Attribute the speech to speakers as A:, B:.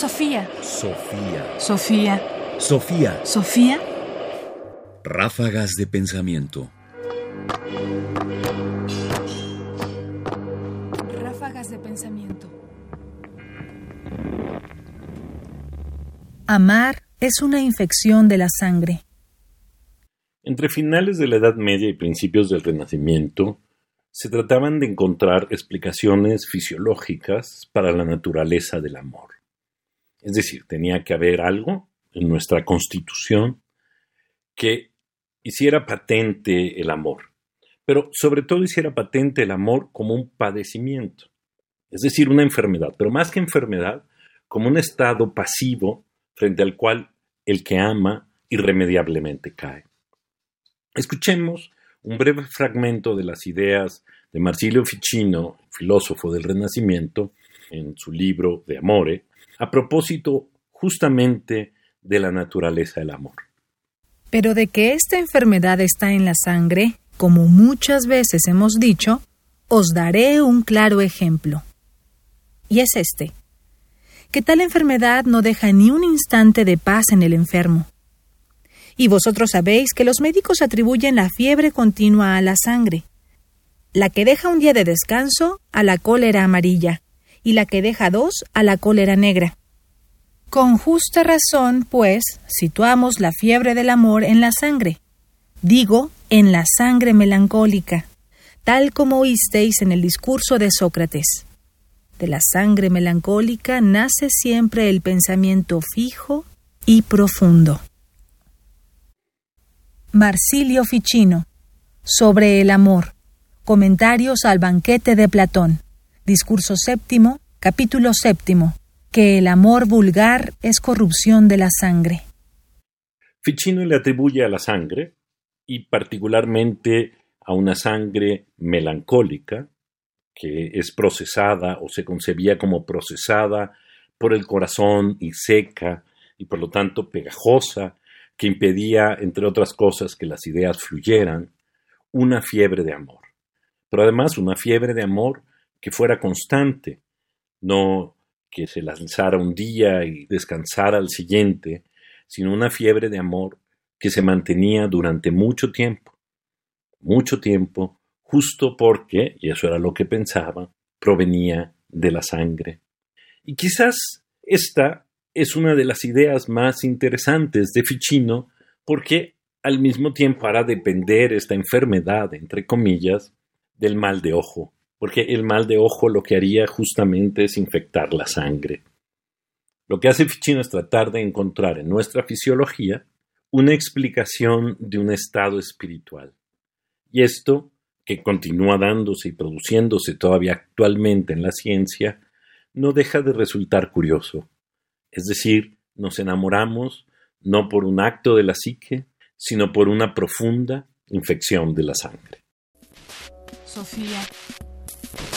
A: Sofía.
B: Sofía.
A: Sofía.
B: Sofía.
A: Sofía.
B: Ráfagas de pensamiento.
A: Ráfagas de pensamiento.
C: Amar es una infección de la sangre.
D: Entre finales de la Edad Media y principios del Renacimiento, se trataban de encontrar explicaciones fisiológicas para la naturaleza del amor. Es decir, tenía que haber algo en nuestra constitución que hiciera patente el amor, pero sobre todo hiciera patente el amor como un padecimiento, es decir, una enfermedad, pero más que enfermedad, como un estado pasivo frente al cual el que ama irremediablemente cae. Escuchemos un breve fragmento de las ideas de Marsilio Ficino, filósofo del Renacimiento, en su libro De Amore, a propósito justamente de la naturaleza del amor.
C: Pero de que esta enfermedad está en la sangre, como muchas veces hemos dicho, os daré un claro ejemplo. Y es este, que tal enfermedad no deja ni un instante de paz en el enfermo. Y vosotros sabéis que los médicos atribuyen la fiebre continua a la sangre, la que deja un día de descanso a la cólera amarilla, y la que deja dos a la cólera negra. Con justa razón, pues, situamos la fiebre del amor en la sangre. Digo, en la sangre melancólica, tal como oísteis en el discurso de Sócrates. De la sangre melancólica nace siempre el pensamiento fijo y profundo. Marsilio Ficino. Sobre el amor. Comentarios al banquete de Platón. Discurso séptimo, capítulo séptimo. Que el amor vulgar es corrupción de la sangre.
D: Ficino le atribuye a la sangre, y particularmente a una sangre melancólica, que es procesada o se concebía como procesada por el corazón y seca, y por lo tanto pegajosa, que impedía, entre otras cosas, que las ideas fluyeran, una fiebre de amor. Pero además una fiebre de amor que fuera constante, no que se lanzara un día y descansara al siguiente, sino una fiebre de amor que se mantenía durante mucho tiempo, mucho tiempo, justo porque, y eso era lo que pensaba, provenía de la sangre. Y quizás esta es una de las ideas más interesantes de Ficino porque al mismo tiempo hará depender esta enfermedad, entre comillas, del mal de ojo, porque el mal de ojo lo que haría justamente es infectar la sangre. Lo que hace Ficino es tratar de encontrar en nuestra fisiología una explicación de un estado espiritual. Y esto, que continúa dándose y produciéndose todavía actualmente en la ciencia, no deja de resultar curioso. Es decir, nos enamoramos no por un acto de la psique, sino por una profunda infección de la sangre.
A: Sofía.